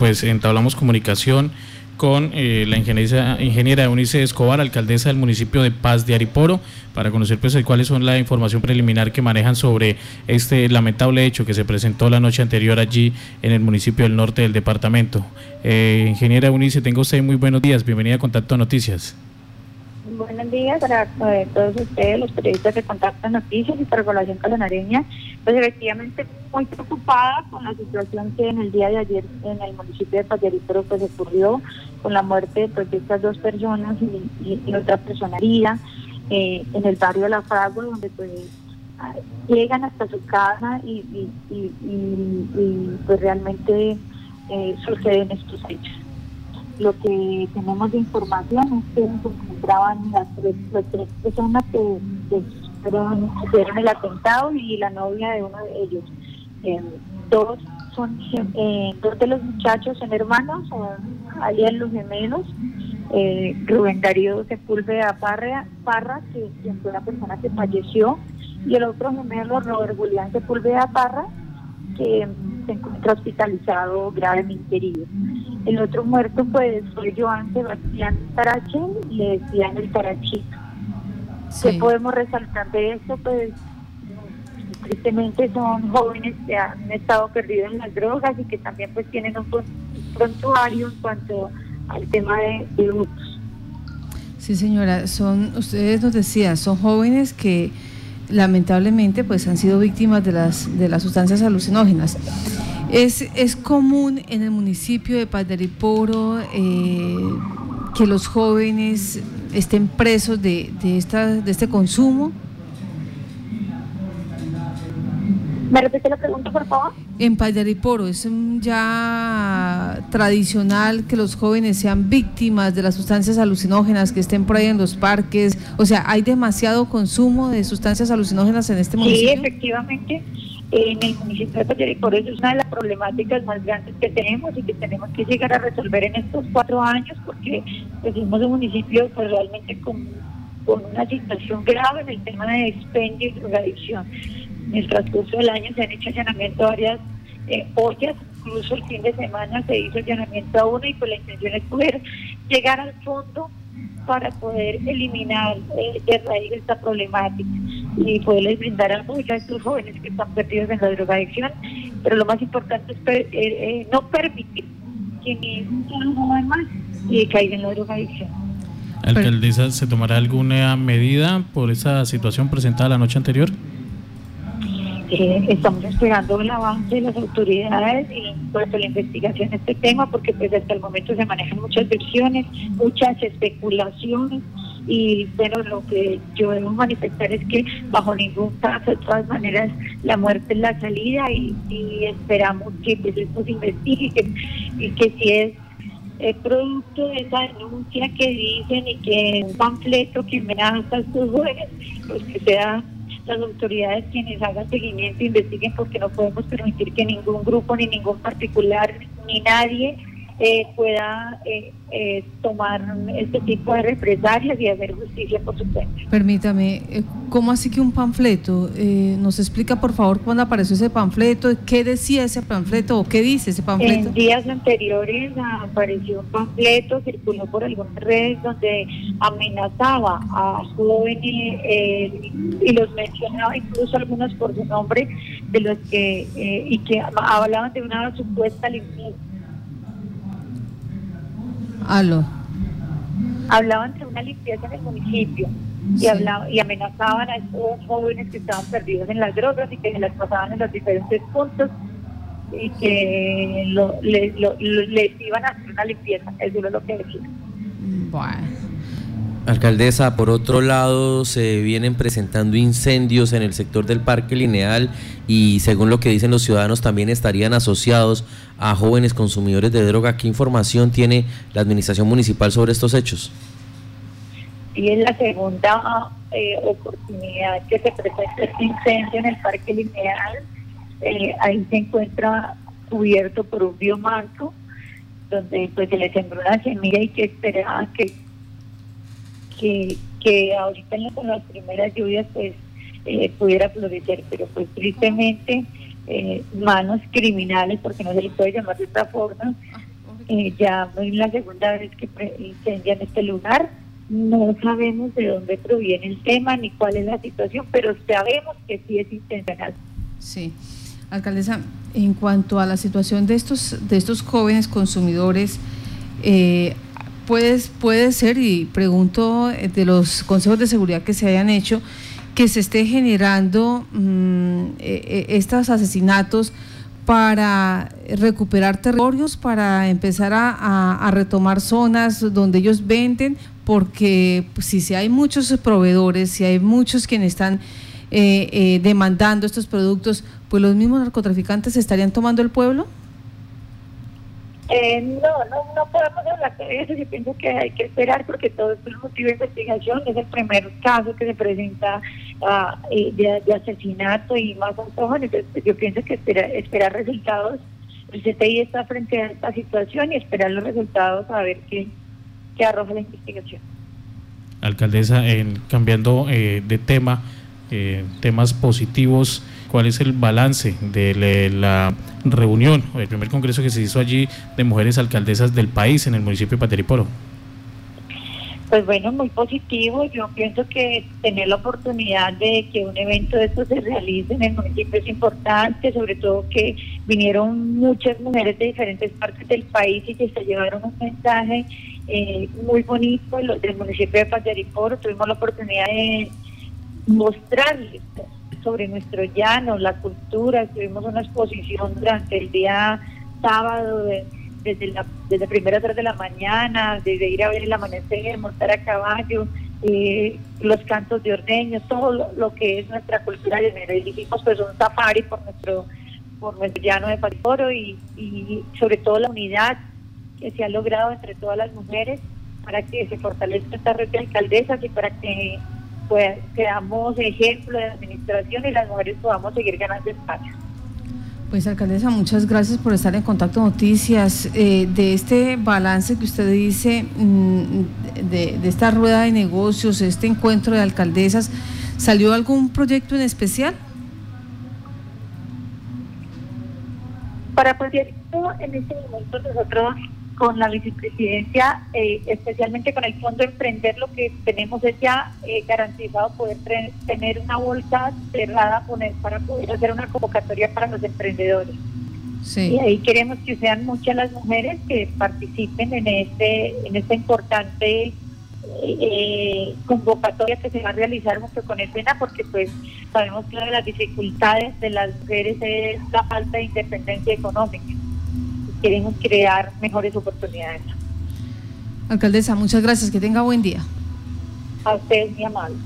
Pues entablamos comunicación con eh, la ingeniera, ingeniera Eunice Escobar, alcaldesa del municipio de Paz de Ariporo, para conocer pues cuáles son la información preliminar que manejan sobre este lamentable hecho que se presentó la noche anterior allí en el municipio del norte del departamento. Eh, ingeniera Eunice, tengo usted muy buenos días, bienvenida a Contacto Noticias. Buenos días para eh, todos ustedes, los periodistas de Contacto Noticias y para Población Calonareña. Pues efectivamente muy preocupada con la situación que en el día de ayer en el municipio de Payaritoro pues ocurrió con la muerte pues, de estas dos personas y, otra persona herida eh, en el barrio de La Fragua, donde pues llegan hasta su casa y, pues realmente eh, suceden estos hechos. Lo que tenemos de información es que se encontraban las tres, personas que, fueron, el atentado y la novia de uno de ellos. Eh, dos son eh, dos de los muchachos son hermanos, alias los gemelos. Eh, Rubén Darío Sepúlveda Parra, Parra que, fue la persona que falleció, y el otro gemelo, Robert Julián Sepúlveda Parra, que se encuentra hospitalizado gravemente herido. El otro muerto pues fue Joan Sebastián Tarache, le decían el Tarachito. ¿Qué podemos resaltar de esto? Pues tristemente son jóvenes que han estado perdidos en las drogas y que también pues tienen un prontuario en cuanto al tema de, de Sí, señora, son ustedes nos decían, son jóvenes que lamentablemente pues han sido víctimas de las de las sustancias alucinógenas. Es, es común en el municipio de Padariporo eh, que los jóvenes estén presos de, de, esta, de este consumo. ¿Me repite la pregunta, por favor? En Padariporo es ya tradicional que los jóvenes sean víctimas de las sustancias alucinógenas, que estén por ahí en los parques. O sea, ¿hay demasiado consumo de sustancias alucinógenas en este municipio? Sí, efectivamente en el municipio de por eso es una de las problemáticas más grandes que tenemos y que tenemos que llegar a resolver en estos cuatro años porque pues, somos un municipio pues, realmente con, con una situación grave en el tema de expendio y drogadicción. En el transcurso del año se han hecho allanamientos a varias eh, ollas, incluso el fin de semana se hizo allanamiento a una y pues la intención es poder llegar al fondo para poder eliminar eh, de raíz esta problemática y poderles brindar apoyo a estos jóvenes que están perdidos en la drogadicción. Pero lo más importante es eh, eh, no permitir que ningún joven más caiga en la drogadicción. Alcaldesa, ¿se tomará alguna medida por esa situación presentada la noche anterior? Eh, estamos esperando el avance de las autoridades y pues la investigación de este tema porque pues hasta el momento se manejan muchas versiones, muchas especulaciones y pero lo que yo debo manifestar es que bajo ningún caso de todas maneras la muerte es la salida y, esperamos que pues esto se investigue y que, si es el producto de esa denuncia que dicen y que un panfleto que amenaza a estos jóvenes, pues que sea las autoridades quienes hagan seguimiento e investiguen porque no podemos permitir que ningún grupo ni ningún particular ni nadie eh, pueda eh, eh, tomar este tipo de represalias y hacer justicia por su cuenta. Permítame, ¿cómo así que un panfleto? ¿Nos explica por favor cuándo apareció ese panfleto? ¿Qué decía ese panfleto o qué dice ese panfleto? En días anteriores apareció un panfleto, circuló por algunas redes donde amenazaba a jóvenes y los mencionaba incluso algunos por su nombre de los que y que hablaban de una supuesta limpieza Hablaban de una limpieza en el municipio y, hablaban, y amenazaban a estos jóvenes que estaban perdidos en las drogas y que se las pasaban en los diferentes puntos y que les iban a hacer una limpieza. Eso es lo que decían. Bueno. Alcaldesa, por otro lado, se vienen presentando incendios en el sector del Parque Lineal y según lo que dicen los ciudadanos también estarían asociados a jóvenes consumidores de droga. ¿Qué información tiene la Administración Municipal sobre estos hechos? Y es la segunda eh, oportunidad que se presenta este incendio en el Parque Lineal. Eh, ahí se encuentra cubierto por un biomarco donde pues se le sembró una semilla y que esperaba que que, que ahorita con las primeras lluvias pues eh, pudiera florecer, pero pues tristemente eh, manos criminales, porque no se le puede llamar de otra forma, eh, ya es la segunda vez que incendian este lugar. No sabemos de dónde proviene el tema ni cuál es la situación, pero sabemos que sí es intencional. Sí. Alcaldesa, en cuanto a la situación de estos, de estos jóvenes consumidores, eh, puede, ser, y pregunto eh, de los consejos de seguridad que se hayan hecho, que se esté generando mm, eh, estos asesinatos para recuperar territorios, para empezar a, retomar zonas donde ellos venden, porque pues, si, hay muchos proveedores, si hay muchos quienes están demandando estos productos, pues los mismos narcotraficantes estarían tomando el pueblo? Eh, no, no, no podemos hablar de eso. Yo pienso que hay que esperar porque todo es un motivo de investigación. Es el primer caso que se presenta eh, de, asesinato y más un Entonces, yo pienso que espera, esperar resultados. El CTI está frente a esta situación y esperar los resultados a ver qué, qué arroja la investigación. Alcaldesa, en, cambiando eh, de tema, temas positivos cuál es el balance de la reunión o el primer congreso que se hizo allí de mujeres alcaldesas del país en el municipio de Pateriporo. Pues bueno, muy positivo. Yo pienso que tener la oportunidad de que un evento de estos se realice en el municipio es importante, sobre todo que vinieron muchas mujeres de diferentes partes del país y que se llevaron un mensaje eh, muy bonito del municipio de Pateriporo. Tuvimos la oportunidad de mostrarles sobre nuestro llano, la cultura. Tuvimos una exposición durante el día sábado desde, la, desde primeras horas de la mañana, desde ir a ver el amanecer, montar a caballo, eh, los cantos de ordeños, todo lo, que es nuestra cultura y Hicimos pues un safari por nuestro por nuestro llano de Paliporo y, y sobre todo la unidad que se ha logrado entre todas las mujeres para que se fortalezca esta red de alcaldesas y para que pues seamos ejemplo de administración y las mujeres podamos seguir ganando espacio. Pues alcaldesa, muchas gracias por estar en contacto noticias. Eh, de este balance que usted dice, mm, de, de, esta rueda de negocios, este encuentro de alcaldesas, ¿salió algún proyecto en especial? Para proyecto, en este momento nosotros con la vicepresidencia, eh, especialmente con el Fondo Emprender, lo que tenemos es ya eh, garantizado poder tener una bolsa cerrada poner, para poder hacer una convocatoria para los emprendedores. Y ahí queremos que sean muchas las mujeres que participen en este, en esta importante eh, convocatoria que se va a realizar junto con el SENA, porque pues sabemos que una de las dificultades de las mujeres es la falta de independencia económica queremos crear mejores oportunidades. Alcaldesa, muchas gracias, que tenga buen día. A usted, mi amable.